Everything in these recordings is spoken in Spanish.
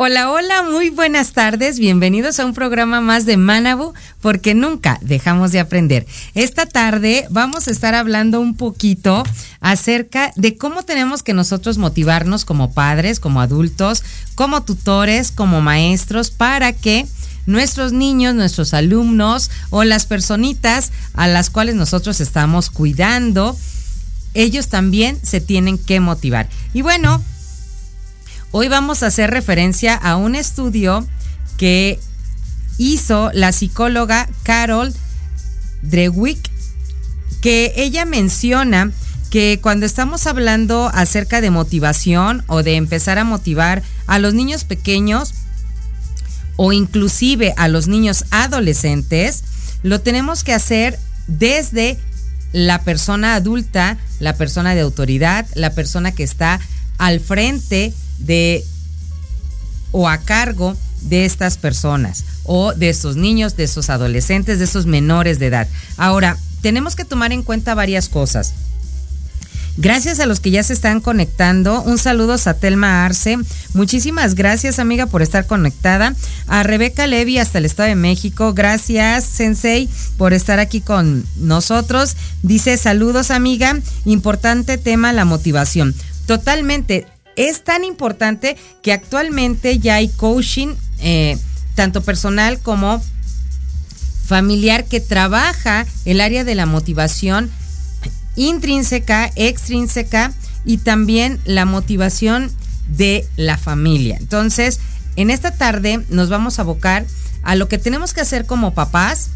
Hola, hola, muy buenas tardes. Bienvenidos a un programa más de Manabu, porque nunca dejamos de aprender. Esta tarde vamos a estar hablando un poquito acerca de cómo tenemos que nosotros motivarnos como padres, como adultos, como tutores, como maestros, para que nuestros niños, nuestros alumnos o las personitas a las cuales nosotros estamos cuidando, ellos también se tienen que motivar. Y bueno, Hoy vamos a hacer referencia a un estudio que hizo la psicóloga Carol Drewick, que ella menciona que cuando estamos hablando acerca de motivación o de empezar a motivar a los niños pequeños o inclusive a los niños adolescentes, lo tenemos que hacer desde la persona adulta, la persona de autoridad, la persona que está al frente de o a cargo de estas personas o de estos niños, de esos adolescentes, de esos menores de edad. Ahora, tenemos que tomar en cuenta varias cosas. Gracias a los que ya se están conectando. Un saludo a Telma Arce. Muchísimas gracias, amiga, por estar conectada. A Rebeca Levy hasta el Estado de México. Gracias, Sensei, por estar aquí con nosotros. Dice, saludos, amiga. Importante tema, la motivación. Totalmente es tan importante que actualmente ya hay coaching, eh, tanto personal como familiar, que trabaja el área de la motivación intrínseca, extrínseca y también la motivación de la familia. Entonces, en esta tarde nos vamos a abocar a lo que tenemos que hacer como papás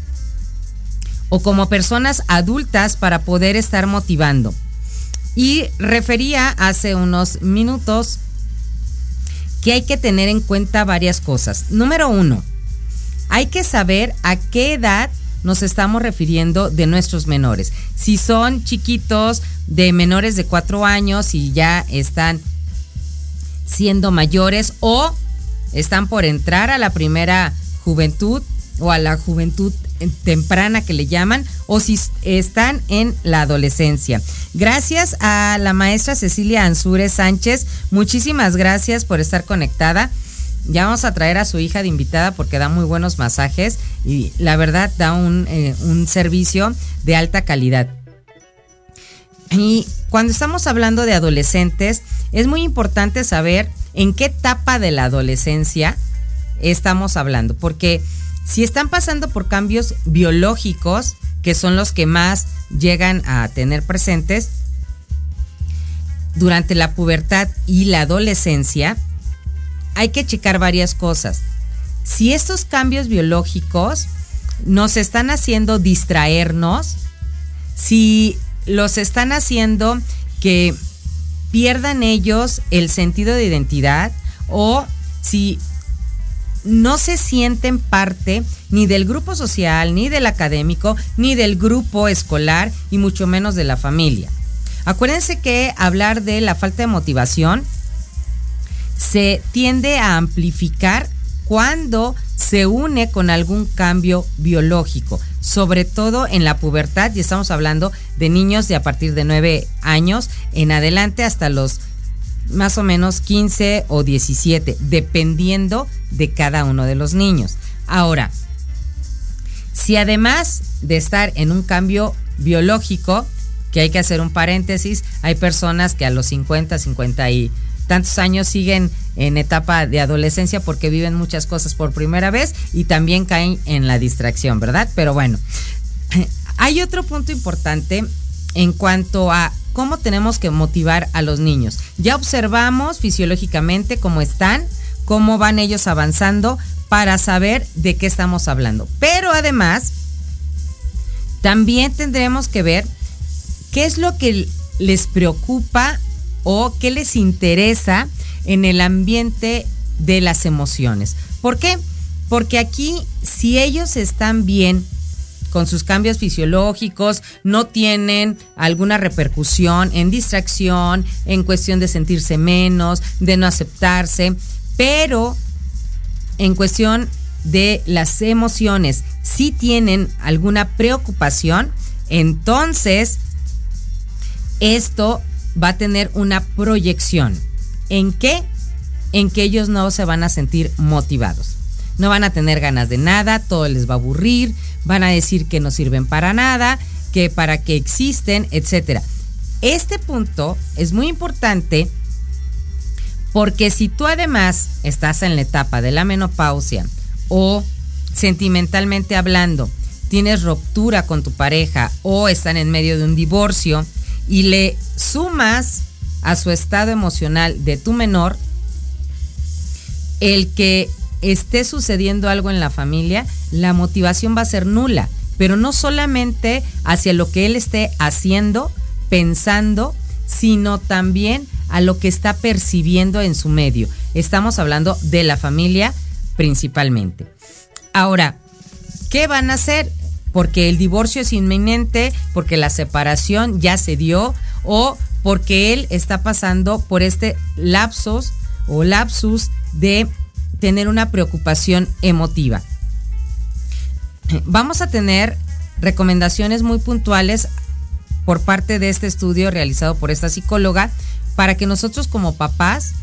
o como personas adultas para poder estar motivando. Y refería hace unos minutos que hay que tener en cuenta varias cosas. Número uno, hay que saber a qué edad nos estamos refiriendo de nuestros menores. Si son chiquitos de menores de cuatro años y ya están siendo mayores o están por entrar a la primera juventud o a la juventud temprana que le llaman o si están en la adolescencia. Gracias a la maestra Cecilia Ansúrez Sánchez, muchísimas gracias por estar conectada. Ya vamos a traer a su hija de invitada porque da muy buenos masajes y la verdad da un, eh, un servicio de alta calidad. Y cuando estamos hablando de adolescentes, es muy importante saber en qué etapa de la adolescencia estamos hablando, porque si están pasando por cambios biológicos, que son los que más llegan a tener presentes, durante la pubertad y la adolescencia, hay que checar varias cosas. Si estos cambios biológicos nos están haciendo distraernos, si los están haciendo que pierdan ellos el sentido de identidad o si no se sienten parte ni del grupo social, ni del académico, ni del grupo escolar y mucho menos de la familia. Acuérdense que hablar de la falta de motivación se tiende a amplificar cuando se une con algún cambio biológico, sobre todo en la pubertad, y estamos hablando de niños de a partir de 9 años en adelante hasta los más o menos 15 o 17, dependiendo de cada uno de los niños. Ahora, si además de estar en un cambio biológico, que hay que hacer un paréntesis, hay personas que a los 50, 50 y tantos años siguen en etapa de adolescencia porque viven muchas cosas por primera vez y también caen en la distracción, ¿verdad? Pero bueno, hay otro punto importante en cuanto a cómo tenemos que motivar a los niños. Ya observamos fisiológicamente cómo están, cómo van ellos avanzando para saber de qué estamos hablando. Pero además, también tendremos que ver qué es lo que les preocupa o qué les interesa en el ambiente de las emociones. ¿Por qué? Porque aquí, si ellos están bien con sus cambios fisiológicos, no tienen alguna repercusión en distracción, en cuestión de sentirse menos, de no aceptarse, pero en cuestión de las emociones, si tienen alguna preocupación, entonces esto va a tener una proyección. ¿En qué? En que ellos no se van a sentir motivados no van a tener ganas de nada, todo les va a aburrir, van a decir que no sirven para nada, que para qué existen, etc. Este punto es muy importante porque si tú además estás en la etapa de la menopausia o sentimentalmente hablando, tienes ruptura con tu pareja o están en medio de un divorcio y le sumas a su estado emocional de tu menor, el que esté sucediendo algo en la familia, la motivación va a ser nula, pero no solamente hacia lo que él esté haciendo, pensando, sino también a lo que está percibiendo en su medio. Estamos hablando de la familia principalmente. Ahora, ¿qué van a hacer? Porque el divorcio es inminente, porque la separación ya se dio o porque él está pasando por este lapsus o lapsus de tener una preocupación emotiva. Vamos a tener recomendaciones muy puntuales por parte de este estudio realizado por esta psicóloga para que nosotros como papás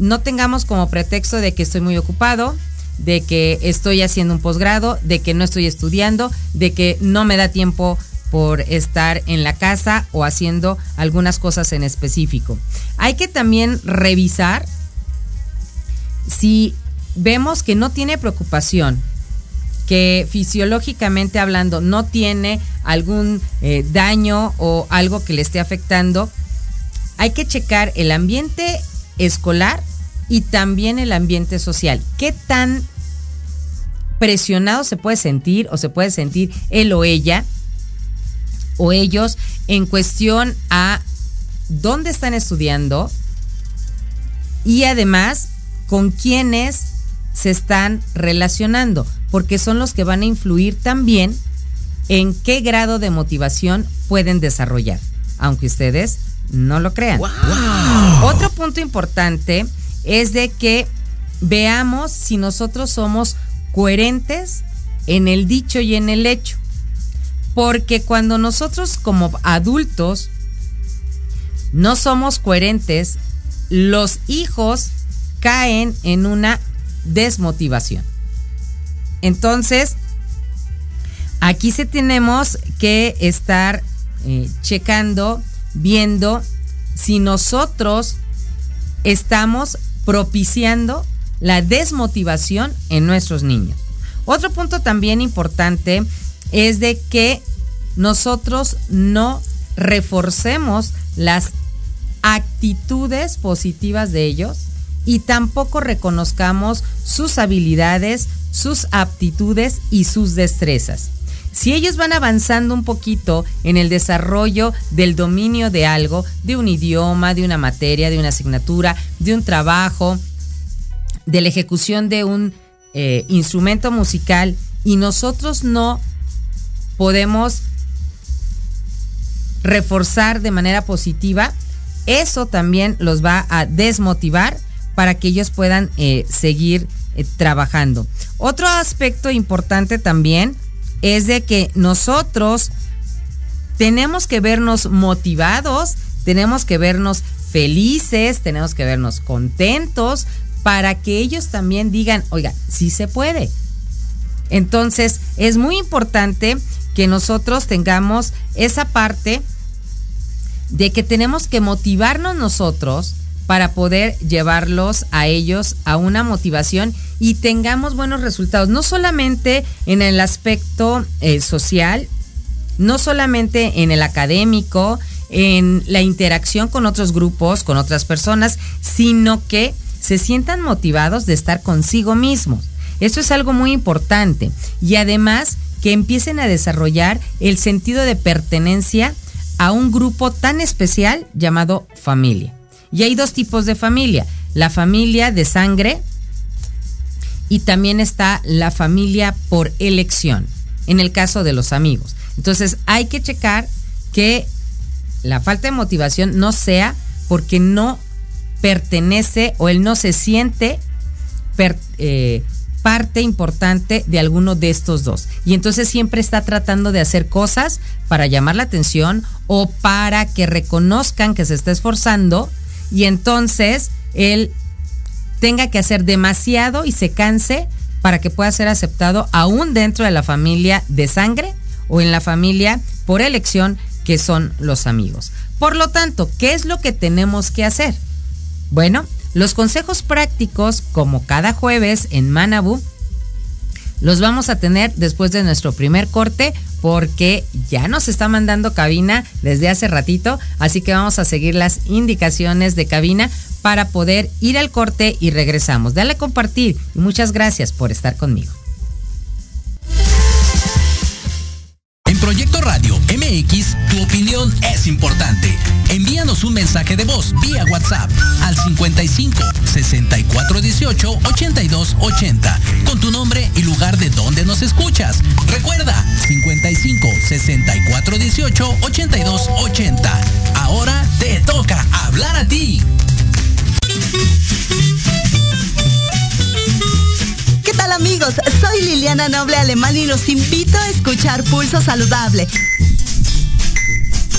no tengamos como pretexto de que estoy muy ocupado, de que estoy haciendo un posgrado, de que no estoy estudiando, de que no me da tiempo por estar en la casa o haciendo algunas cosas en específico. Hay que también revisar si vemos que no tiene preocupación, que fisiológicamente hablando no tiene algún eh, daño o algo que le esté afectando, hay que checar el ambiente escolar y también el ambiente social. ¿Qué tan presionado se puede sentir o se puede sentir él o ella o ellos en cuestión a dónde están estudiando y además con quiénes se están relacionando, porque son los que van a influir también en qué grado de motivación pueden desarrollar, aunque ustedes no lo crean. Otro punto importante es de que veamos si nosotros somos coherentes en el dicho y en el hecho. Porque cuando nosotros como adultos no somos coherentes, los hijos caen en una desmotivación. Entonces, aquí se tenemos que estar eh, checando, viendo si nosotros estamos propiciando la desmotivación en nuestros niños. Otro punto también importante es de que nosotros no reforcemos las actitudes positivas de ellos y tampoco reconozcamos sus habilidades, sus aptitudes y sus destrezas. Si ellos van avanzando un poquito en el desarrollo del dominio de algo, de un idioma, de una materia, de una asignatura, de un trabajo, de la ejecución de un eh, instrumento musical, y nosotros no podemos reforzar de manera positiva, eso también los va a desmotivar para que ellos puedan eh, seguir eh, trabajando. Otro aspecto importante también es de que nosotros tenemos que vernos motivados, tenemos que vernos felices, tenemos que vernos contentos para que ellos también digan, oiga, sí se puede. Entonces, es muy importante que nosotros tengamos esa parte de que tenemos que motivarnos nosotros para poder llevarlos a ellos a una motivación y tengamos buenos resultados, no solamente en el aspecto eh, social, no solamente en el académico, en la interacción con otros grupos, con otras personas, sino que se sientan motivados de estar consigo mismos. Eso es algo muy importante. Y además que empiecen a desarrollar el sentido de pertenencia a un grupo tan especial llamado familia. Y hay dos tipos de familia. La familia de sangre y también está la familia por elección, en el caso de los amigos. Entonces hay que checar que la falta de motivación no sea porque no pertenece o él no se siente eh, parte importante de alguno de estos dos. Y entonces siempre está tratando de hacer cosas para llamar la atención o para que reconozcan que se está esforzando y entonces él tenga que hacer demasiado y se canse para que pueda ser aceptado aún dentro de la familia de sangre o en la familia por elección que son los amigos. Por lo tanto, ¿qué es lo que tenemos que hacer? Bueno, los consejos prácticos, como cada jueves en Manabu, los vamos a tener después de nuestro primer corte porque ya nos está mandando cabina desde hace ratito, así que vamos a seguir las indicaciones de cabina para poder ir al corte y regresamos. Dale a compartir y muchas gracias por estar conmigo. MX, tu opinión es importante. Envíanos un mensaje de voz vía WhatsApp al 55 64 18 82 80 con tu nombre y lugar de donde nos escuchas. Recuerda 55 64 18 82 80. Ahora te toca hablar a ti. amigos? Soy Liliana Noble Alemán y los invito a escuchar Pulso Saludable,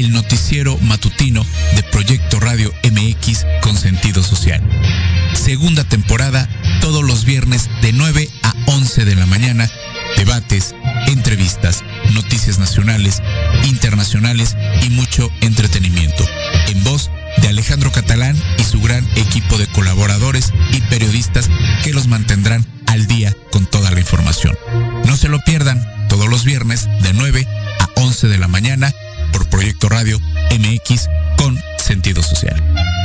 El noticiero matutino de Proyecto Radio MX con sentido social. Segunda temporada, todos los viernes de 9 a 11 de la mañana, debates, entrevistas, noticias nacionales, internacionales y mucho entretenimiento. En voz de Alejandro Catalán y su gran equipo de colaboradores y periodistas que los mantendrán al día con toda la información. No se lo pierdan todos los viernes de 9 a 11 de la mañana por Proyecto Radio MX con sentido social.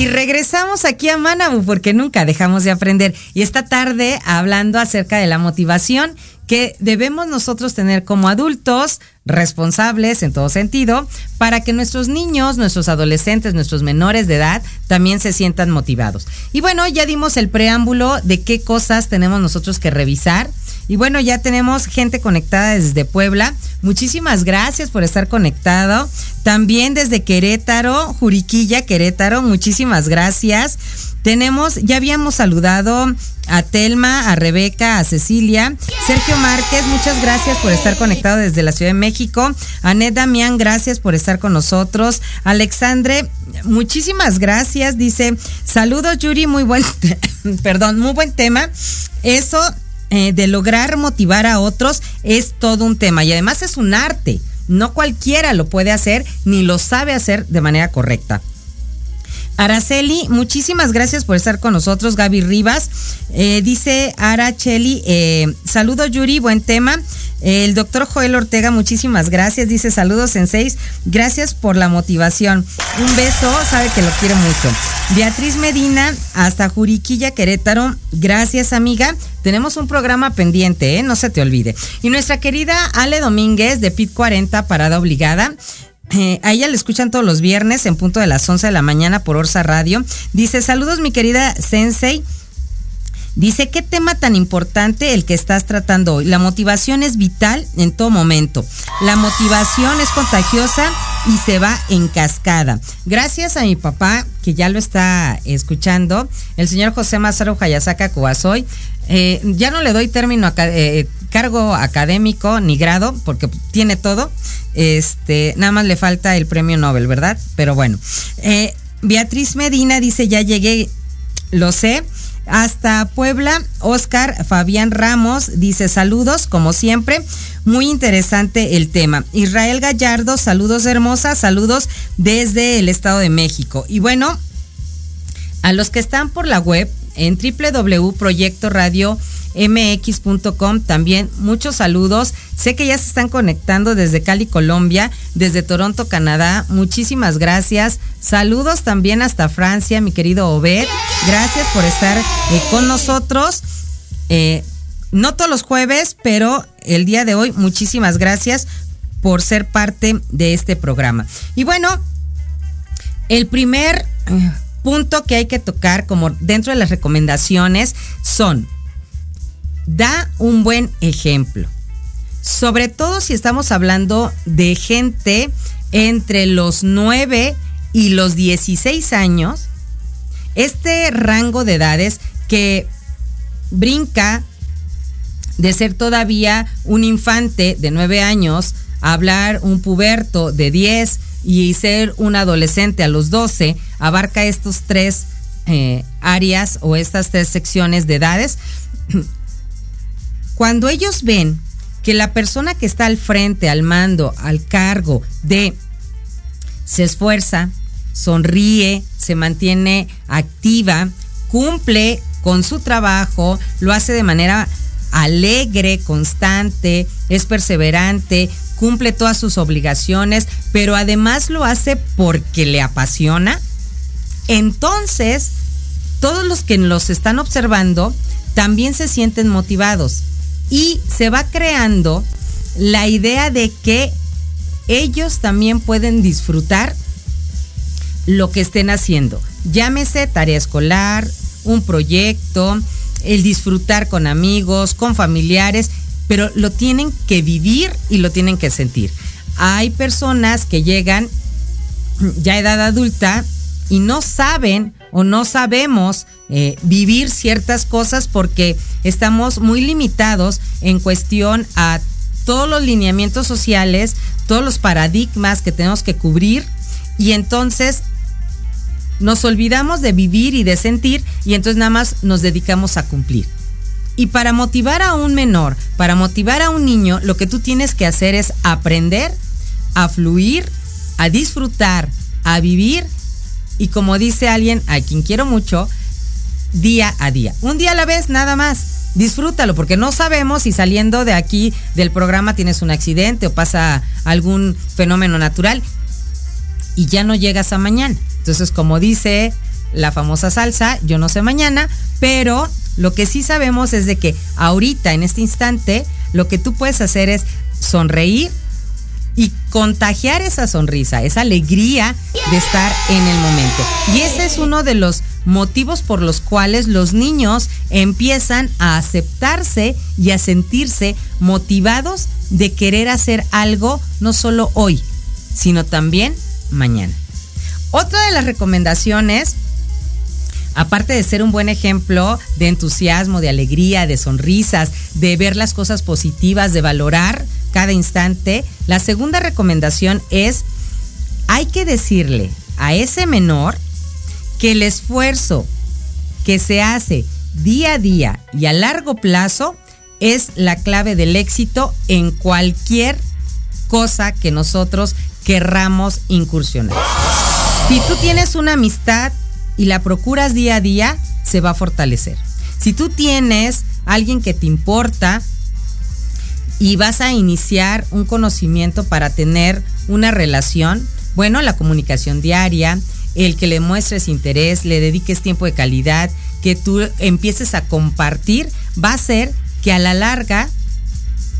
Y regresamos aquí a Manabu porque nunca dejamos de aprender. Y esta tarde hablando acerca de la motivación que debemos nosotros tener como adultos responsables en todo sentido para que nuestros niños, nuestros adolescentes, nuestros menores de edad también se sientan motivados. Y bueno, ya dimos el preámbulo de qué cosas tenemos nosotros que revisar. Y bueno, ya tenemos gente conectada desde Puebla. Muchísimas gracias por estar conectado. También desde Querétaro, Juriquilla, Querétaro, muchísimas gracias. Tenemos, ya habíamos saludado a Telma, a Rebeca, a Cecilia, Sergio Márquez, muchas gracias por estar conectado desde la Ciudad de México. Anet Damián, gracias por estar con nosotros. Alexandre, muchísimas gracias. Dice, saludos Yuri, muy buen, perdón, muy buen tema. Eso eh, de lograr motivar a otros es todo un tema y además es un arte. No cualquiera lo puede hacer ni lo sabe hacer de manera correcta. Araceli, muchísimas gracias por estar con nosotros. Gaby Rivas eh, dice Araceli, eh, saludos Yuri, buen tema. el doctor Joel Ortega, muchísimas gracias. Dice saludos en seis. Gracias por la motivación. Un beso, sabe que lo quiero mucho. Beatriz Medina, hasta Juriquilla, Querétaro. Gracias, amiga. Tenemos un programa pendiente, ¿eh? no se te olvide. Y nuestra querida Ale Domínguez de PIT 40, parada obligada. Eh, a ella le escuchan todos los viernes en punto de las 11 de la mañana por Orsa Radio. Dice, saludos mi querida Sensei. Dice, ¿qué tema tan importante el que estás tratando hoy? La motivación es vital en todo momento. La motivación es contagiosa y se va en cascada. Gracias a mi papá, que ya lo está escuchando, el señor José Mazaro Hayasaka Kuasoy. Eh, ya no le doy término eh, cargo académico ni grado, porque tiene todo. Este, nada más le falta el premio Nobel, ¿verdad? Pero bueno. Eh, Beatriz Medina dice, ya llegué, lo sé. Hasta Puebla, Oscar Fabián Ramos dice saludos, como siempre. Muy interesante el tema. Israel Gallardo, saludos hermosas, saludos desde el Estado de México. Y bueno, a los que están por la web, en www.proyectoradiomx.com también muchos saludos. Sé que ya se están conectando desde Cali, Colombia, desde Toronto, Canadá. Muchísimas gracias. Saludos también hasta Francia, mi querido Obed. Gracias por estar eh, con nosotros. Eh, no todos los jueves, pero el día de hoy, muchísimas gracias por ser parte de este programa. Y bueno, el primer eh, punto que hay que tocar como dentro de las recomendaciones son, da un buen ejemplo. Sobre todo si estamos hablando de gente entre los 9 y los 16 años, este rango de edades que brinca de ser todavía un infante de 9 años a hablar un puberto de 10 y ser un adolescente a los 12 abarca estos tres eh, áreas o estas tres secciones de edades. Cuando ellos ven que la persona que está al frente, al mando, al cargo de se esfuerza, sonríe, se mantiene activa, cumple con su trabajo, lo hace de manera alegre, constante, es perseverante, cumple todas sus obligaciones, pero además lo hace porque le apasiona, entonces todos los que los están observando también se sienten motivados y se va creando la idea de que ellos también pueden disfrutar lo que estén haciendo. Llámese tarea escolar, un proyecto, el disfrutar con amigos, con familiares pero lo tienen que vivir y lo tienen que sentir. Hay personas que llegan ya a edad adulta y no saben o no sabemos eh, vivir ciertas cosas porque estamos muy limitados en cuestión a todos los lineamientos sociales, todos los paradigmas que tenemos que cubrir y entonces nos olvidamos de vivir y de sentir y entonces nada más nos dedicamos a cumplir. Y para motivar a un menor, para motivar a un niño, lo que tú tienes que hacer es aprender a fluir, a disfrutar, a vivir y como dice alguien a quien quiero mucho, día a día. Un día a la vez, nada más. Disfrútalo, porque no sabemos si saliendo de aquí del programa tienes un accidente o pasa algún fenómeno natural y ya no llegas a mañana. Entonces, como dice la famosa salsa, yo no sé mañana, pero lo que sí sabemos es de que ahorita, en este instante, lo que tú puedes hacer es sonreír y contagiar esa sonrisa, esa alegría de estar en el momento. Y ese es uno de los motivos por los cuales los niños empiezan a aceptarse y a sentirse motivados de querer hacer algo no solo hoy, sino también mañana. Otra de las recomendaciones, aparte de ser un buen ejemplo de entusiasmo, de alegría, de sonrisas, de ver las cosas positivas, de valorar cada instante, la segunda recomendación es, hay que decirle a ese menor que el esfuerzo que se hace día a día y a largo plazo es la clave del éxito en cualquier cosa que nosotros querramos incursionar. Si tú tienes una amistad y la procuras día a día, se va a fortalecer. Si tú tienes alguien que te importa y vas a iniciar un conocimiento para tener una relación, bueno, la comunicación diaria, el que le muestres interés, le dediques tiempo de calidad, que tú empieces a compartir, va a ser que a la larga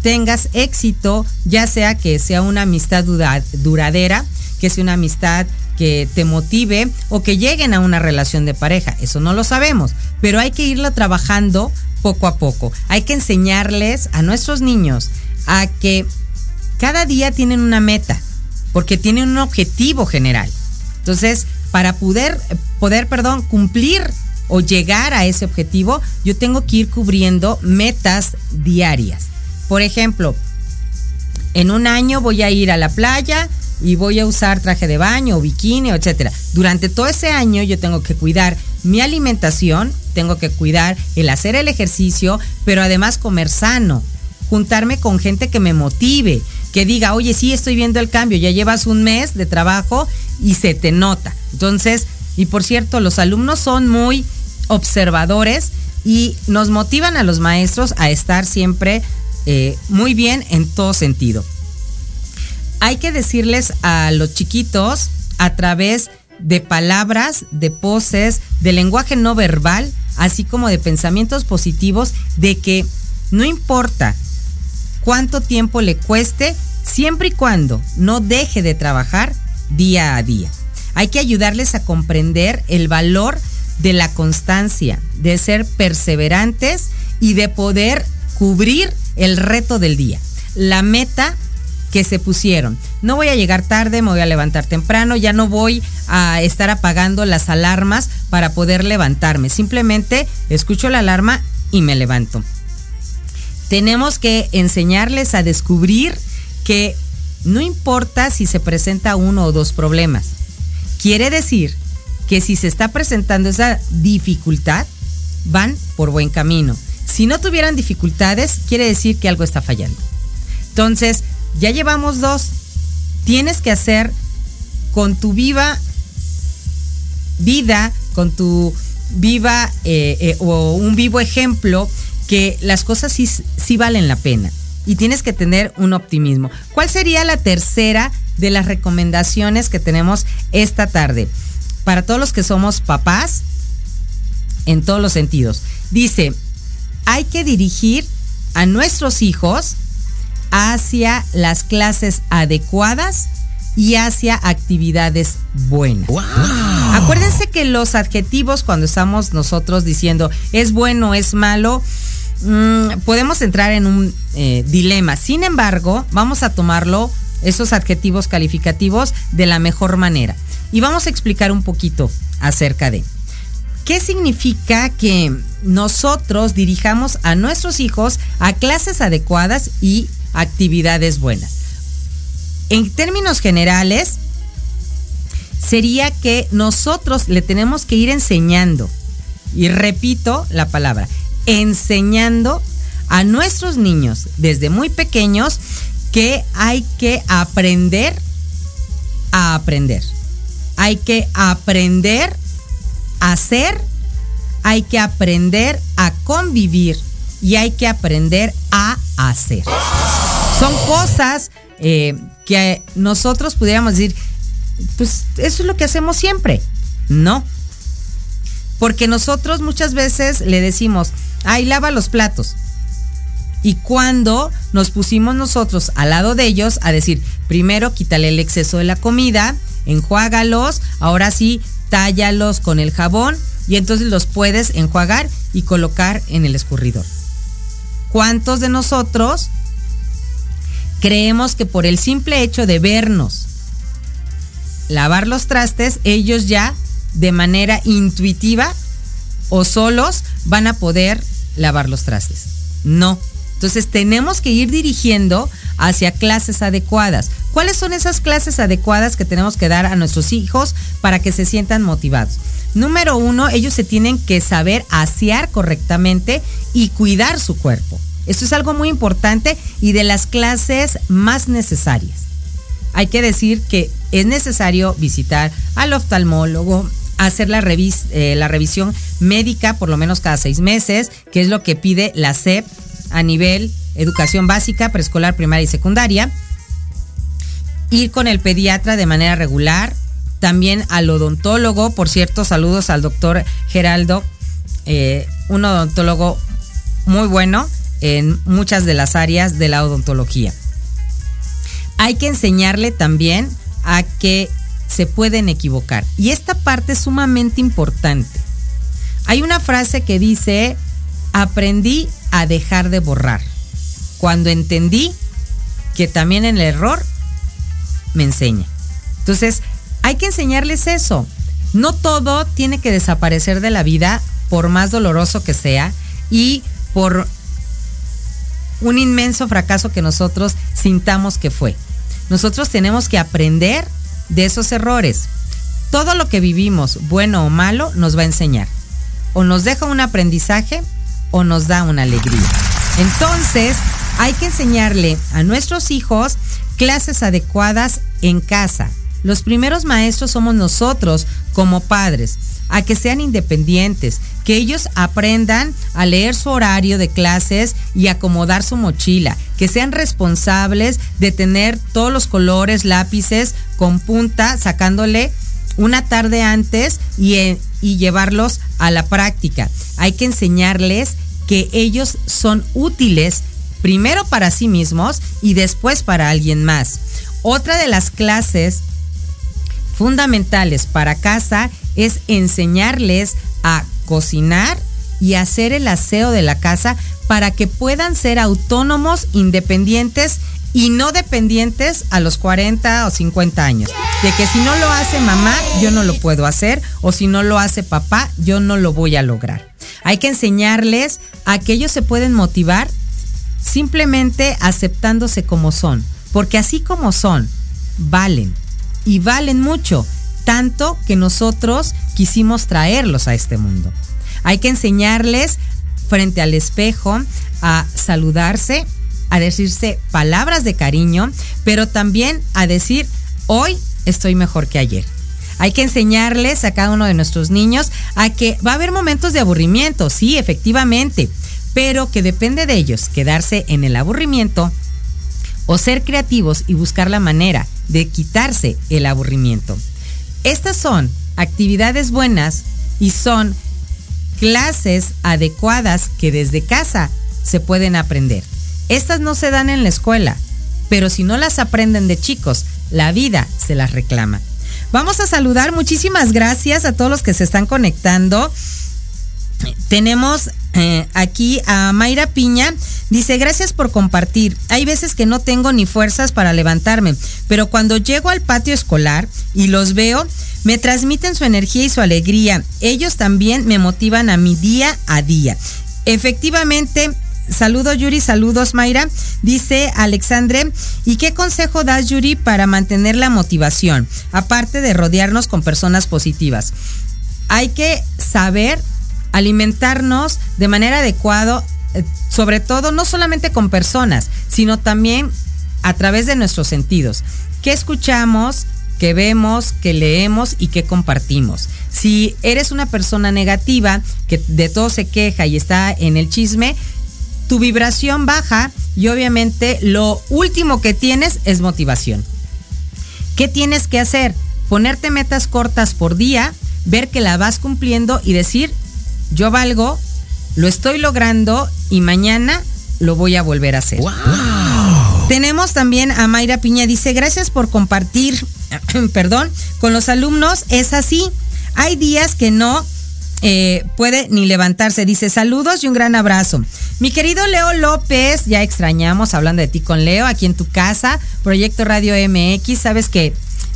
tengas éxito, ya sea que sea una amistad duradera, que sea una amistad que te motive o que lleguen a una relación de pareja. Eso no lo sabemos, pero hay que irlo trabajando poco a poco. Hay que enseñarles a nuestros niños a que cada día tienen una meta, porque tienen un objetivo general. Entonces, para poder, poder, perdón, cumplir o llegar a ese objetivo, yo tengo que ir cubriendo metas diarias. Por ejemplo, en un año voy a ir a la playa y voy a usar traje de baño o bikini, etcétera. Durante todo ese año yo tengo que cuidar mi alimentación, tengo que cuidar el hacer el ejercicio, pero además comer sano, juntarme con gente que me motive, que diga, oye, sí, estoy viendo el cambio, ya llevas un mes de trabajo y se te nota. Entonces, y por cierto, los alumnos son muy observadores y nos motivan a los maestros a estar siempre eh, muy bien en todo sentido. Hay que decirles a los chiquitos a través de palabras, de poses, de lenguaje no verbal, así como de pensamientos positivos, de que no importa cuánto tiempo le cueste, siempre y cuando no deje de trabajar día a día. Hay que ayudarles a comprender el valor de la constancia, de ser perseverantes y de poder cubrir el reto del día. La meta que se pusieron. No voy a llegar tarde, me voy a levantar temprano, ya no voy a estar apagando las alarmas para poder levantarme. Simplemente escucho la alarma y me levanto. Tenemos que enseñarles a descubrir que no importa si se presenta uno o dos problemas. Quiere decir que si se está presentando esa dificultad, van por buen camino. Si no tuvieran dificultades, quiere decir que algo está fallando. Entonces, ya llevamos dos. Tienes que hacer con tu viva vida, con tu viva eh, eh, o un vivo ejemplo, que las cosas sí, sí valen la pena. Y tienes que tener un optimismo. ¿Cuál sería la tercera de las recomendaciones que tenemos esta tarde? para todos los que somos papás, en todos los sentidos. Dice, hay que dirigir a nuestros hijos hacia las clases adecuadas y hacia actividades buenas. Acuérdense que los adjetivos cuando estamos nosotros diciendo es bueno, es malo, mm, podemos entrar en un eh, dilema. Sin embargo, vamos a tomarlo, esos adjetivos calificativos, de la mejor manera. Y vamos a explicar un poquito acerca de qué significa que nosotros dirijamos a nuestros hijos a clases adecuadas y actividades buenas. En términos generales, sería que nosotros le tenemos que ir enseñando, y repito la palabra, enseñando a nuestros niños desde muy pequeños que hay que aprender a aprender hay que aprender a ser, hay que aprender a convivir y hay que aprender a hacer. Son cosas eh, que nosotros pudiéramos decir, pues eso es lo que hacemos siempre. No. Porque nosotros muchas veces le decimos, ay, lava los platos. Y cuando nos pusimos nosotros al lado de ellos a decir, primero quítale el exceso de la comida, enjuágalos, ahora sí, tállalos con el jabón y entonces los puedes enjuagar y colocar en el escurridor. ¿Cuántos de nosotros creemos que por el simple hecho de vernos lavar los trastes, ellos ya de manera intuitiva o solos van a poder lavar los trastes? No. Entonces tenemos que ir dirigiendo hacia clases adecuadas. ¿Cuáles son esas clases adecuadas que tenemos que dar a nuestros hijos para que se sientan motivados? Número uno, ellos se tienen que saber asear correctamente y cuidar su cuerpo. Esto es algo muy importante y de las clases más necesarias. Hay que decir que es necesario visitar al oftalmólogo, hacer la, eh, revisión médica por lo menos cada seis meses, que es lo que pide la SEP a nivel educación básica, preescolar, primaria y secundaria. Ir con el pediatra de manera regular, también al odontólogo. Por cierto, saludos al doctor Geraldo, eh, un odontólogo muy bueno en muchas de las áreas de la odontología. Hay que enseñarle también a que se pueden equivocar. Y esta parte es sumamente importante. Hay una frase que dice, aprendí a dejar de borrar. Cuando entendí que también en el error me enseña. Entonces, hay que enseñarles eso. No todo tiene que desaparecer de la vida, por más doloroso que sea, y por un inmenso fracaso que nosotros sintamos que fue. Nosotros tenemos que aprender de esos errores. Todo lo que vivimos, bueno o malo, nos va a enseñar. O nos deja un aprendizaje o nos da una alegría. Entonces, hay que enseñarle a nuestros hijos clases adecuadas en casa, los primeros maestros somos nosotros como padres, a que sean independientes, que ellos aprendan a leer su horario de clases y acomodar su mochila, que sean responsables de tener todos los colores, lápices con punta, sacándole una tarde antes y, eh, y llevarlos a la práctica. Hay que enseñarles que ellos son útiles primero para sí mismos y después para alguien más. Otra de las clases fundamentales para casa es enseñarles a cocinar y hacer el aseo de la casa para que puedan ser autónomos, independientes y no dependientes a los 40 o 50 años. De que si no lo hace mamá, yo no lo puedo hacer, o si no lo hace papá, yo no lo voy a lograr. Hay que enseñarles a que ellos se pueden motivar simplemente aceptándose como son, porque así como son, valen y valen mucho, tanto que nosotros quisimos traerlos a este mundo. Hay que enseñarles frente al espejo a saludarse, a decirse palabras de cariño, pero también a decir, hoy estoy mejor que ayer. Hay que enseñarles a cada uno de nuestros niños a que va a haber momentos de aburrimiento, sí, efectivamente, pero que depende de ellos quedarse en el aburrimiento o ser creativos y buscar la manera de quitarse el aburrimiento. Estas son actividades buenas y son clases adecuadas que desde casa se pueden aprender. Estas no se dan en la escuela, pero si no las aprenden de chicos, la vida se las reclama. Vamos a saludar, muchísimas gracias a todos los que se están conectando. Tenemos eh, aquí a Mayra Piña. Dice, gracias por compartir. Hay veces que no tengo ni fuerzas para levantarme, pero cuando llego al patio escolar y los veo, me transmiten su energía y su alegría. Ellos también me motivan a mi día a día. Efectivamente, Saludos Yuri, saludos Mayra. Dice Alexandre, ¿y qué consejo das Yuri para mantener la motivación? Aparte de rodearnos con personas positivas. Hay que saber alimentarnos de manera adecuada, eh, sobre todo no solamente con personas, sino también a través de nuestros sentidos. ¿Qué escuchamos? ¿Qué vemos? ¿Qué leemos? ¿Y qué compartimos? Si eres una persona negativa, que de todo se queja y está en el chisme, tu vibración baja y obviamente lo último que tienes es motivación. ¿Qué tienes que hacer? Ponerte metas cortas por día, ver que la vas cumpliendo y decir, yo valgo, lo estoy logrando y mañana lo voy a volver a hacer. Tenemos también a Mayra Piña, dice, gracias por compartir, perdón, con los alumnos, es así. Hay días que no eh, puede ni levantarse. Dice saludos y un gran abrazo. Mi querido Leo López, ya extrañamos hablando de ti con Leo aquí en tu casa, Proyecto Radio MX. Sabes que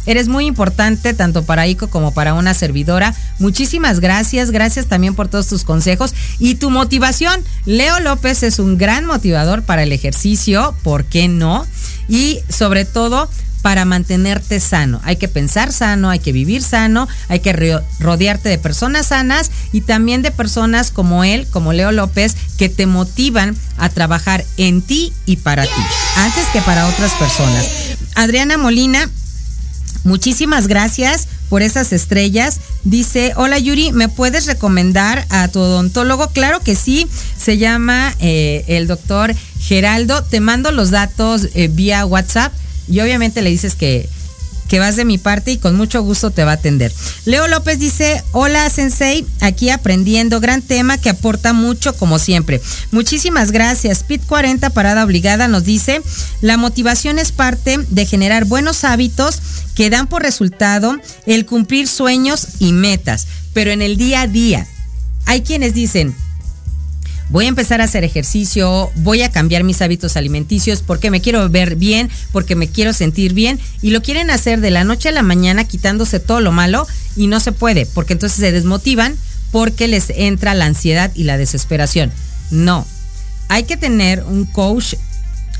Eres muy importante tanto para ICO como para una servidora. Muchísimas gracias. Gracias también por todos tus consejos y tu motivación. Leo López es un gran motivador para el ejercicio, ¿por qué no? Y sobre todo para mantenerte sano. Hay que pensar sano, hay que vivir sano, hay que rodearte de personas sanas y también de personas como él, como Leo López, que te motivan a trabajar en ti y para ti, antes que para otras personas. Adriana Molina Muchísimas gracias por esas estrellas. Dice, hola Yuri, ¿me puedes recomendar a tu odontólogo? Claro que sí, se llama eh, el doctor Geraldo. Te mando los datos eh, vía WhatsApp y obviamente le dices que que vas de mi parte y con mucho gusto te va a atender. Leo López dice, hola Sensei, aquí aprendiendo, gran tema que aporta mucho como siempre. Muchísimas gracias. Pit 40 Parada Obligada nos dice, la motivación es parte de generar buenos hábitos que dan por resultado el cumplir sueños y metas, pero en el día a día. Hay quienes dicen, voy a empezar a hacer ejercicio, voy a cambiar mis hábitos alimenticios porque me quiero ver bien, porque me quiero sentir bien y lo quieren hacer de la noche a la mañana quitándose todo lo malo y no se puede porque entonces se desmotivan porque les entra la ansiedad y la desesperación. No, hay que tener un coach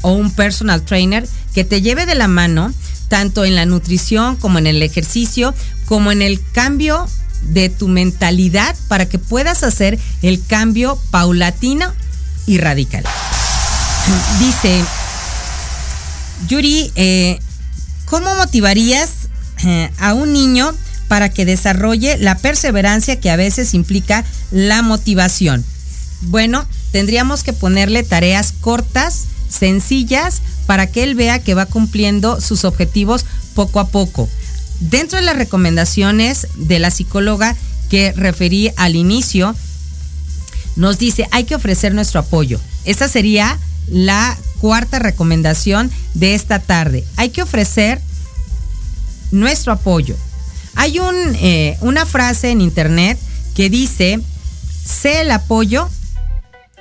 o un personal trainer que te lleve de la mano tanto en la nutrición como en el ejercicio, como en el cambio de tu mentalidad para que puedas hacer el cambio paulatino y radical. Dice, Yuri, eh, ¿cómo motivarías eh, a un niño para que desarrolle la perseverancia que a veces implica la motivación? Bueno, tendríamos que ponerle tareas cortas, sencillas, para que él vea que va cumpliendo sus objetivos poco a poco. Dentro de las recomendaciones de la psicóloga que referí al inicio, nos dice, hay que ofrecer nuestro apoyo. Esta sería la cuarta recomendación de esta tarde. Hay que ofrecer nuestro apoyo. Hay eh, una frase en internet que dice, sé el apoyo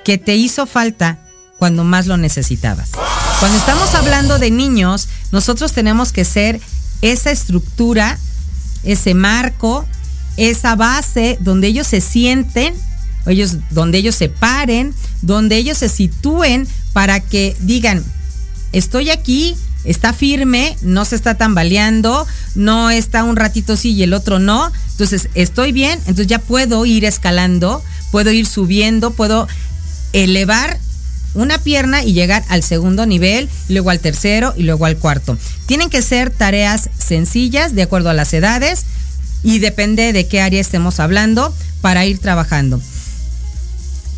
que te hizo falta cuando más lo necesitabas. Cuando estamos hablando de niños, nosotros tenemos que ser esa estructura, ese marco, esa base donde ellos se sienten, ellos, donde ellos se paren, donde ellos se sitúen para que digan, estoy aquí, está firme, no se está tambaleando, no está un ratito sí y el otro no. Entonces, estoy bien, entonces ya puedo ir escalando, puedo ir subiendo, puedo elevar una pierna y llegar al segundo nivel, luego al tercero y luego al cuarto. Tienen que ser tareas sencillas de acuerdo a las edades y depende de qué área estemos hablando para ir trabajando.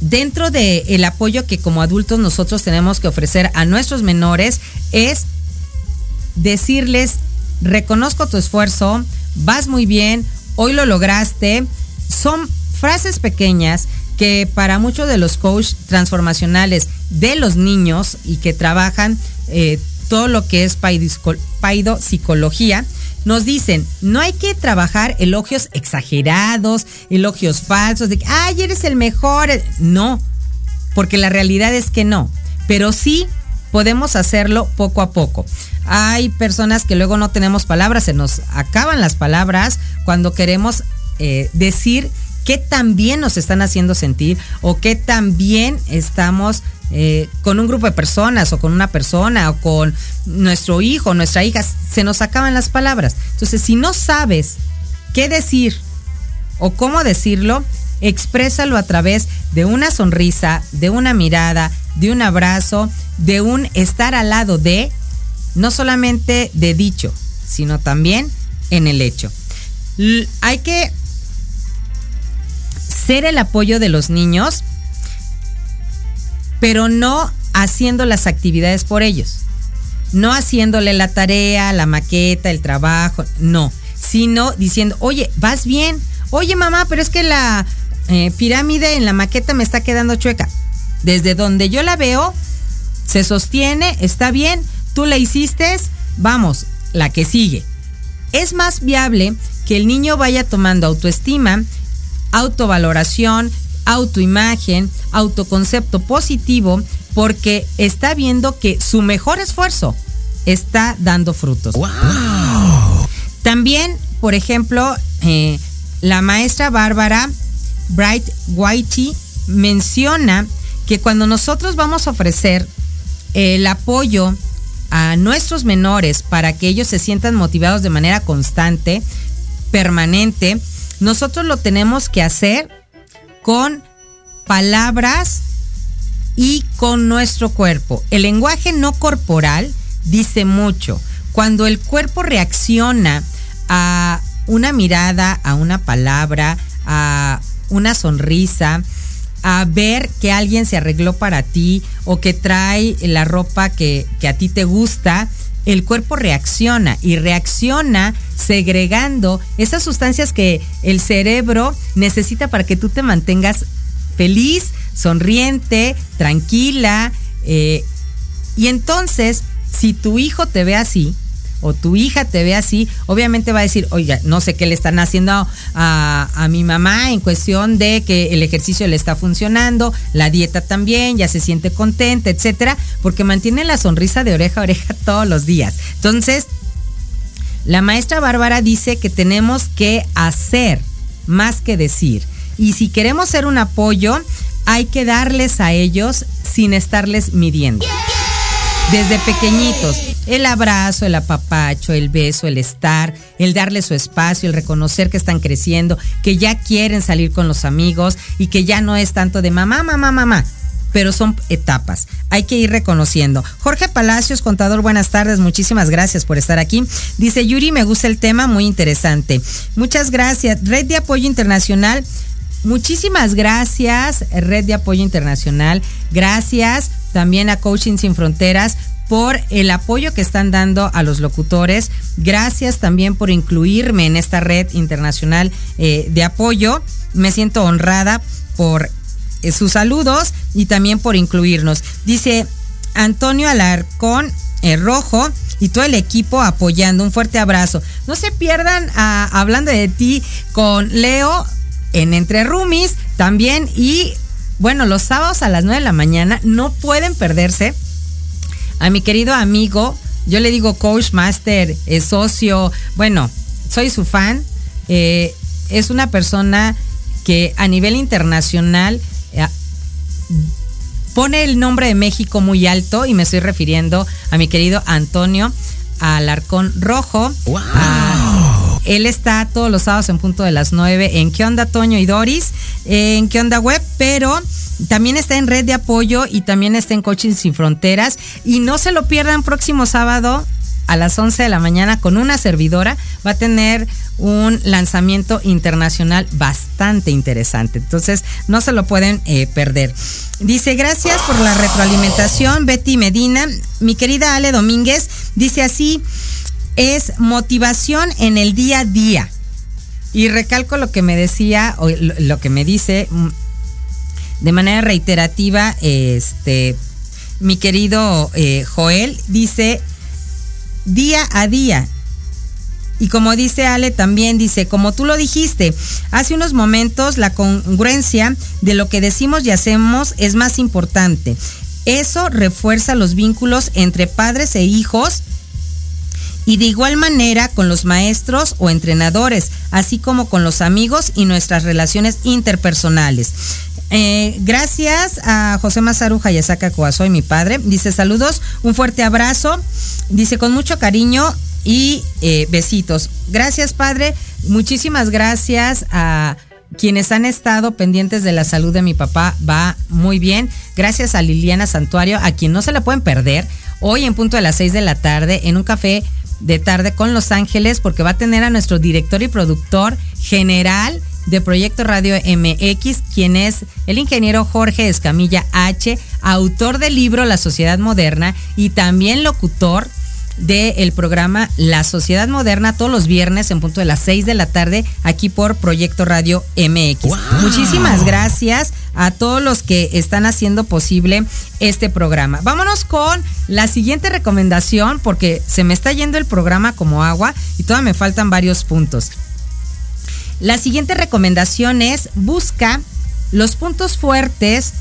Dentro del el apoyo que como adultos nosotros tenemos que ofrecer a nuestros menores es decirles, reconozco tu esfuerzo, vas muy bien, hoy lo lograste. Son frases pequeñas que para muchos de los coaches transformacionales de los niños y que trabajan eh, todo lo que es paido psicología, nos dicen, no hay que trabajar elogios exagerados, elogios falsos, de que, ay, eres el mejor. No, porque la realidad es que no, pero sí podemos hacerlo poco a poco. Hay personas que luego no tenemos palabras, se nos acaban las palabras cuando queremos eh, decir qué tan bien nos están haciendo sentir o qué tan bien estamos eh, con un grupo de personas o con una persona o con nuestro hijo, nuestra hija, se nos acaban las palabras. Entonces, si no sabes qué decir o cómo decirlo, exprésalo a través de una sonrisa, de una mirada, de un abrazo, de un estar al lado de, no solamente de dicho, sino también en el hecho. hay que ser el apoyo de los niños, pero no haciendo las actividades por ellos. No haciéndole la tarea, la maqueta, el trabajo, no, sino diciendo, oye, vas bien, Oye mamá, pero es que la eh, pirámide en la maqueta me está quedando chueca. Desde donde yo la veo, se sostiene, está bien, tú la hiciste, vamos, la que sigue. Es más viable que el niño vaya tomando autoestima, autovaloración, autoimagen, autoconcepto positivo, porque está viendo que su mejor esfuerzo está dando frutos. También, por ejemplo, eh, la maestra Bárbara Bright Whitey menciona que cuando nosotros vamos a ofrecer el apoyo a nuestros menores para que ellos se sientan motivados de manera constante, permanente, nosotros lo tenemos que hacer con palabras y con nuestro cuerpo. El lenguaje no corporal dice mucho. Cuando el cuerpo reacciona a una mirada, a una palabra, a una sonrisa, a ver que alguien se arregló para ti o que trae la ropa que, a ti te gusta, el cuerpo reacciona y reacciona segregando esas sustancias que el cerebro necesita para que tú te mantengas feliz, sonriente, tranquila. Eh, y entonces, si tu hijo te ve así, o tu hija te ve así, obviamente va a decir, oiga, no sé qué le están haciendo a, mi mamá en cuestión de que el ejercicio le está funcionando, la dieta también, ya se siente contenta, etcétera, porque mantiene la sonrisa de oreja a oreja todos los días. Entonces, la maestra Bárbara dice que tenemos que hacer más que decir. Y si queremos ser un apoyo, hay que darles a ellos sin estarles midiendo desde pequeñitos. El abrazo, el apapacho, el beso, el estar, el darle su espacio, el reconocer que están creciendo, que ya quieren salir con los amigos y que ya no es tanto de mamá, mamá, mamá. Pero son etapas. Hay que ir reconociendo. Jorge Palacios, contador, buenas tardes. Muchísimas gracias por estar aquí. Dice Yuri, me gusta el tema, muy interesante. Muchas gracias. Red de Apoyo Internacional. Muchísimas gracias, Red de Apoyo Internacional. Gracias también a Coaching Sin Fronteras por el apoyo que están dando a los locutores. Gracias también por incluirme en esta red internacional eh, de apoyo. Me siento honrada por eh, sus saludos y también por incluirnos. Dice Antonio Alarcón eh, Rojo y todo el equipo apoyando. Un fuerte abrazo. No se pierdan ah, hablando de ti con Leo en Entre Rumis también y bueno, los sábados a las 9 de la mañana no pueden perderse a mi querido amigo, yo le digo coach, master, eh, socio, bueno, soy su fan, eh, es una persona que a nivel internacional eh, pone el nombre de México muy alto y me estoy refiriendo a mi querido Antonio Alarcón Rojo. Wow. Él está todos los sábados en punto de las 9 en ¿Qué onda Toño y Doris? En ¿Qué onda Web? Pero también está en Red de Apoyo y también está en Coaching Sin Fronteras. Y no se lo pierdan próximo sábado a las 11 de la mañana con una servidora. Va a tener un lanzamiento internacional bastante interesante. Entonces, no se lo pueden eh, perder. Dice, gracias por la retroalimentación, Betty Medina. Mi querida Ale Domínguez dice así, es motivación en el día a día. Y recalco lo que me decía, o lo que me dice mm, de manera reiterativa, este, mi querido eh, Joel, dice día a día. Y como dice Ale, también dice, como tú lo dijiste, hace unos momentos la congruencia de lo que decimos y hacemos es más importante. Eso refuerza los vínculos entre padres e hijos y de igual manera con los maestros o entrenadores, así como con los amigos y nuestras relaciones interpersonales. Eh, gracias a José Mazaru Hayasaka Coazoy, mi padre. Dice saludos, un fuerte abrazo. Dice con mucho cariño y eh, besitos. Gracias, padre. Muchísimas gracias a quienes han estado pendientes de la salud de mi papá. Va muy bien. Gracias a Liliana Santuario, a quien no se la pueden perder. Hoy en punto de las 6 de la tarde en un café de tarde con Los Ángeles porque va a tener a nuestro director y productor general de Proyecto Radio MX, quien es el ingeniero Jorge Escamilla H, autor del libro La Sociedad Moderna y también locutor del programa La Sociedad Moderna todos los viernes en punto de las 6 de la tarde aquí por Proyecto Radio MX. Muchísimas gracias a todos los que están haciendo posible este programa. Vámonos con la siguiente recomendación porque se me está yendo el programa como agua y todavía me faltan varios puntos. La siguiente recomendación es busca los puntos fuertes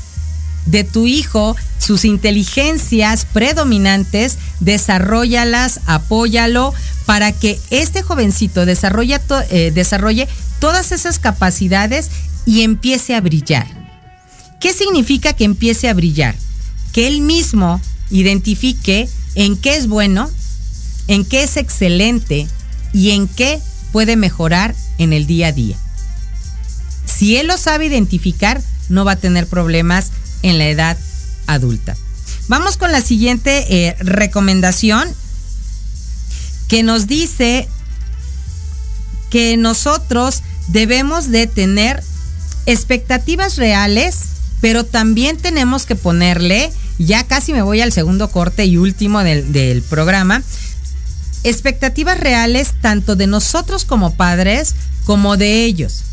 de tu hijo, sus inteligencias predominantes, desarrollalas, apóyalo para que este jovencito eh, desarrolle todas esas capacidades y empiece a brillar. ¿Qué significa que empiece a brillar? Que él mismo identifique en qué es bueno, en qué es excelente y en qué puede mejorar en el día a día. Si él lo sabe identificar, no va a tener problemas en la edad adulta. Vamos con la siguiente eh, recomendación que nos dice que nosotros debemos de tener expectativas reales, pero también tenemos que ponerle, ya casi me voy al segundo corte y último del, del programa, expectativas reales tanto de nosotros como padres como de ellos.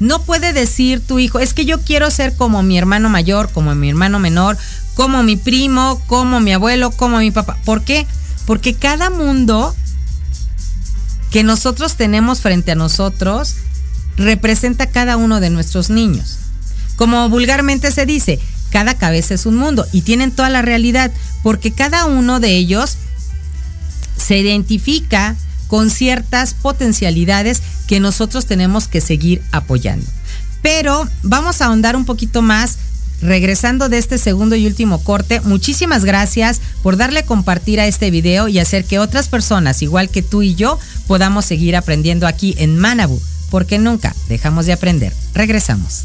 No puede decir tu hijo, es que yo quiero ser como mi hermano mayor, como mi hermano menor, como mi primo, como mi abuelo, como mi papá. ¿Por qué? Porque cada mundo que nosotros tenemos frente a nosotros representa cada uno de nuestros niños. Como vulgarmente se dice, cada cabeza es un mundo y tienen toda la realidad, porque cada uno de ellos se identifica con ciertas potencialidades que nosotros tenemos que seguir apoyando. Pero vamos a ahondar un poquito más regresando de este segundo y último corte, muchísimas gracias por darle compartir a este video y hacer que otras personas, igual que tú y yo, podamos seguir aprendiendo aquí en Manabu, porque nunca dejamos de aprender. Regresamos.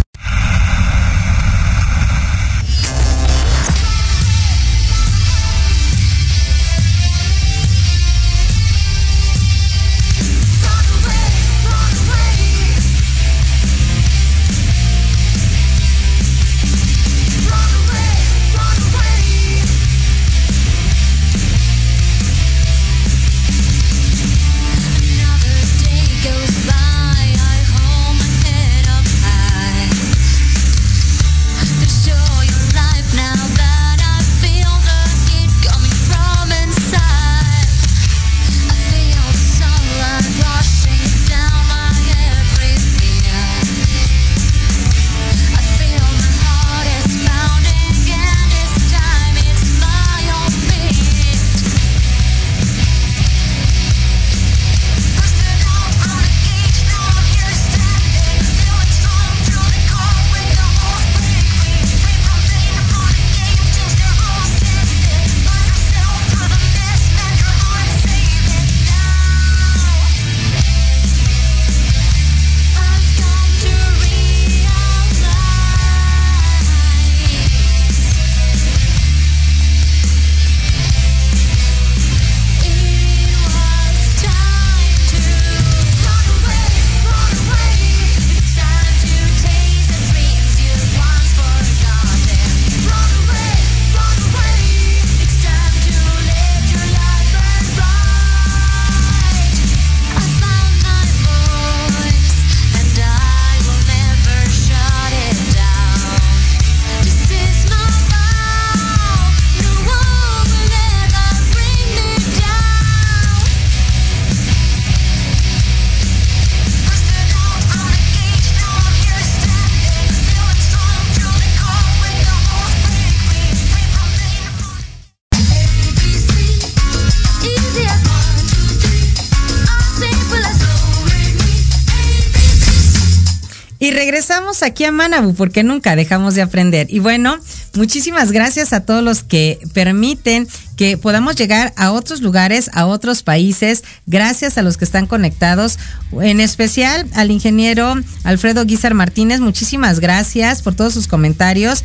Aquí a Manabu porque nunca dejamos de aprender. Y bueno, muchísimas gracias a todos los que permiten que podamos llegar a otros lugares, a otros países, gracias a los que están conectados, en especial al ingeniero Alfredo Guizar Martínez, muchísimas gracias por todos sus comentarios.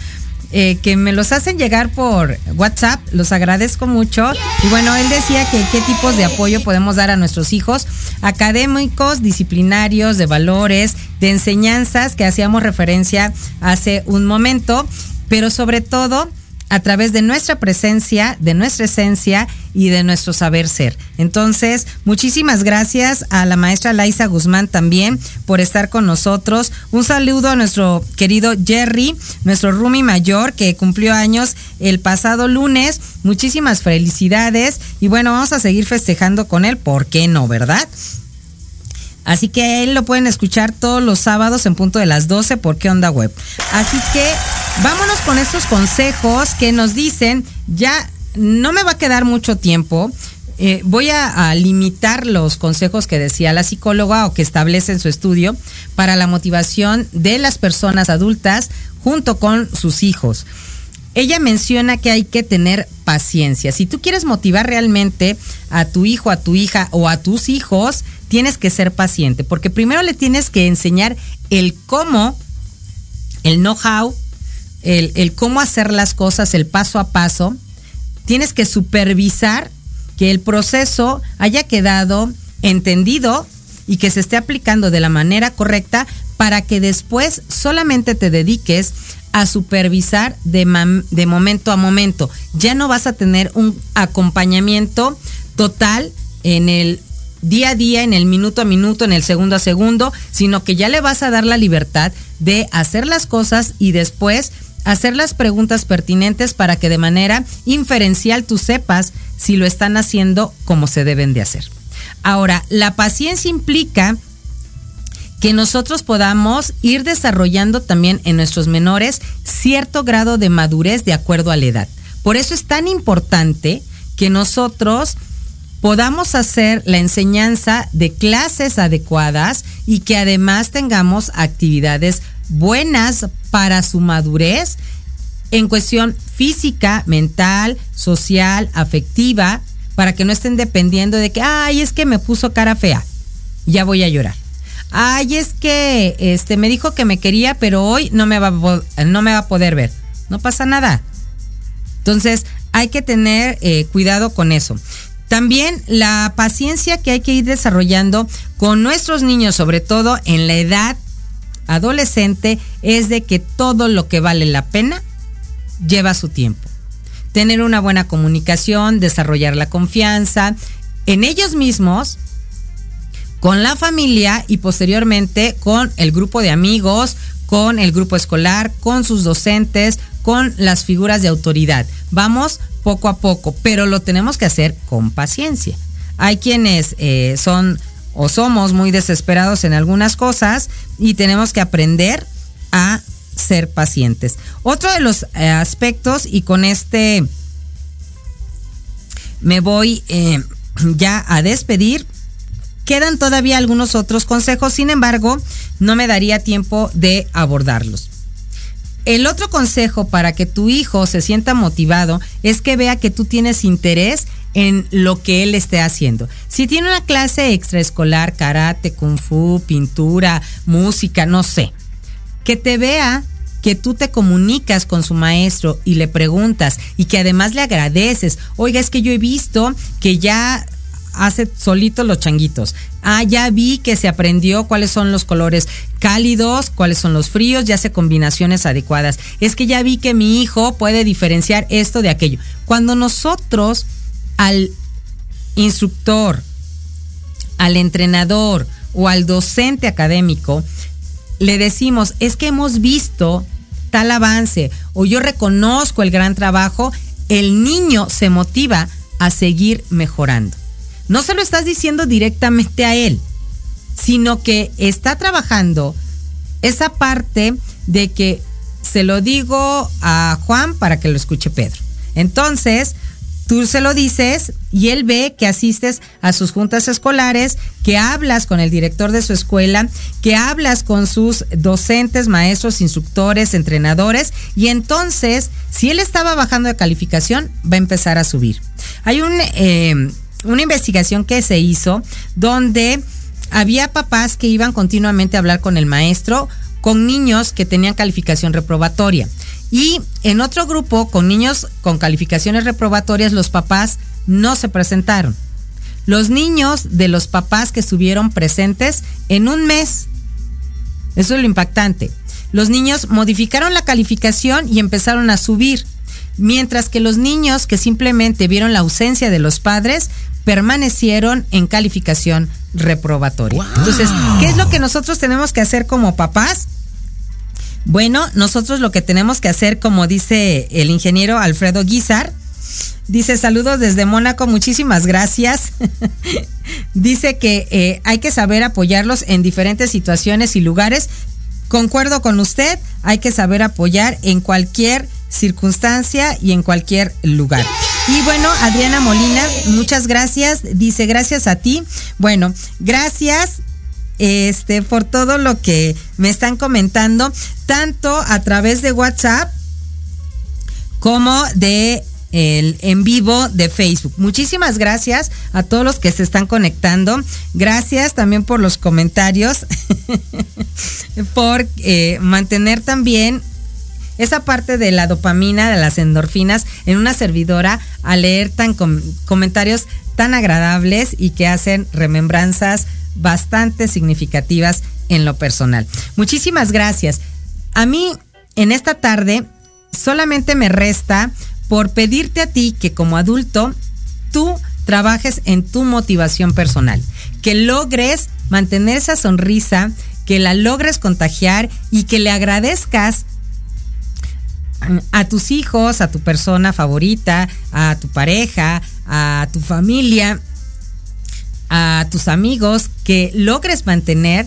Eh, que me los hacen llegar por WhatsApp, los agradezco mucho. Y bueno, él decía que qué tipos de apoyo podemos dar a nuestros hijos académicos, disciplinarios, de valores, de enseñanzas, que hacíamos referencia hace un momento, pero sobre todo a través de nuestra presencia, de nuestra esencia y de nuestro saber ser. Entonces, muchísimas gracias a la maestra Laisa Guzmán también por estar con nosotros. Un saludo a nuestro querido Jerry, nuestro Rumi mayor que cumplió años el pasado lunes. Muchísimas felicidades y bueno, vamos a seguir festejando con él, ¿por qué no, verdad? Así que él lo pueden escuchar todos los sábados en punto de las 12 por qué onda web. Así que vámonos con estos consejos que nos dicen, ya no me va a quedar mucho tiempo. Eh, voy a, a, limitar los consejos que decía la psicóloga o que establece en su estudio para la motivación de las personas adultas junto con sus hijos. Ella menciona que hay que tener paciencia. Si tú quieres motivar realmente a tu hijo, a tu hija o a tus hijos, tienes que ser paciente, porque primero le tienes que enseñar el cómo, el know-how, el, cómo hacer las cosas, el paso a paso. Tienes que supervisar que el proceso haya quedado entendido y que se esté aplicando de la manera correcta para que después solamente te dediques a supervisar de, de momento a momento. Ya no vas a tener un acompañamiento total en el día a día, en el minuto a minuto, en el segundo a segundo, sino que ya le vas a dar la libertad de hacer las cosas y después hacer las preguntas pertinentes para que de manera inferencial tú sepas si lo están haciendo como se deben de hacer. Ahora, la paciencia implica que nosotros podamos ir desarrollando también en nuestros menores cierto grado de madurez de acuerdo a la edad. Por eso es tan importante que nosotros podamos hacer la enseñanza de clases adecuadas y que además tengamos actividades buenas para su madurez en cuestión física, mental, social, afectiva, para que no estén dependiendo de que, ay, es que me puso cara fea, ya voy a llorar. Ay, es que este me dijo que me quería, pero hoy no me va a, no me va a poder ver. No pasa nada. Entonces, hay que tener eh, cuidado con eso. También la paciencia que hay que ir desarrollando con nuestros niños, sobre todo en la edad adolescente, es de que todo lo que vale la pena lleva su tiempo. Tener una buena comunicación, desarrollar la confianza en ellos mismos, con la familia y posteriormente con el grupo de amigos, con el grupo escolar, con sus docentes, con las figuras de autoridad. Vamos poco a poco, pero lo tenemos que hacer con paciencia. Hay quienes eh, son o somos muy desesperados en algunas cosas y tenemos que aprender a ser pacientes. Otro de los eh, aspectos, y con este me voy eh, ya a despedir, quedan todavía algunos otros consejos, sin embargo, no me daría tiempo de abordarlos. El otro consejo para que tu hijo se sienta motivado es que vea que tú tienes interés en lo que él esté haciendo. Si tiene una clase extraescolar, karate, kung fu, pintura, música, no sé, que te vea que tú te comunicas con su maestro y le preguntas y que además le agradeces. Oiga, es que yo he visto que ya hace solito los changuitos. Ah, ya vi que se aprendió cuáles son los colores cálidos, cuáles son los fríos, ya hace combinaciones adecuadas. Es que ya vi que mi hijo puede diferenciar esto de aquello. Cuando nosotros al instructor, al entrenador o al docente académico le decimos, es que hemos visto tal avance o yo reconozco el gran trabajo, el niño se motiva a seguir mejorando no se lo estás diciendo directamente a él, sino que está trabajando esa parte de que se lo digo a Juan para que lo escuche Pedro. Entonces, Tú se lo dices y él ve que asistes a sus juntas escolares, que hablas con el director de su escuela, que hablas con sus docentes, maestros, instructores, entrenadores y entonces, si él estaba bajando de calificación, va a empezar a subir. Hay un, eh, una investigación que se hizo donde había papás que iban continuamente a hablar con el maestro con niños que tenían calificación reprobatoria. Y en otro grupo, con niños con calificaciones reprobatorias, los papás no se presentaron. Los niños de los papás que estuvieron presentes en un mes. Eso es lo impactante. Los niños modificaron la calificación y empezaron a subir. Mientras que los niños que simplemente vieron la ausencia de los padres permanecieron en calificación reprobatoria. Entonces, ¿qué es lo que nosotros tenemos que hacer como papás? Bueno, nosotros lo que tenemos que hacer, como dice el ingeniero Alfredo Guizar, dice saludos desde Mónaco, muchísimas gracias. dice que eh, hay que saber apoyarlos en diferentes situaciones y lugares. Concuerdo con usted, hay que saber apoyar en cualquier circunstancia y en cualquier lugar. Y bueno, Adriana Molina, muchas gracias. Dice, gracias a ti. Bueno, gracias este, por todo lo que me están comentando, tanto a través de WhatsApp como de el en vivo de Facebook. Muchísimas gracias a todos los que se están conectando. Gracias también por los comentarios, por eh, mantener también esa parte de la dopamina, de las endorfinas en una servidora a leer tan comentarios tan agradables y que hacen remembranzas bastante significativas en lo personal. Muchísimas gracias. A mí en esta tarde solamente me resta por pedirte a ti que como adulto tú trabajes en tu motivación personal, que logres mantener esa sonrisa, que la logres contagiar y que le agradezcas a tus hijos, a tu persona favorita, a tu pareja, a tu familia, a tus amigos, que logres mantener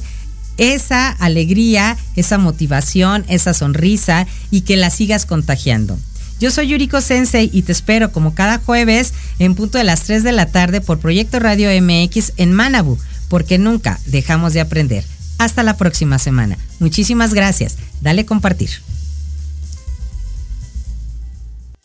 esa alegría, esa motivación, esa sonrisa y que la sigas contagiando. Yo soy Yuriko Sensei y te espero como cada jueves en punto de las 3 de la tarde por Proyecto Radio MX en Manabu, porque nunca dejamos de aprender. Hasta la próxima semana. Muchísimas gracias. Dale compartir.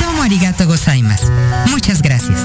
Domo arigato gozaimas. Muchas gracias.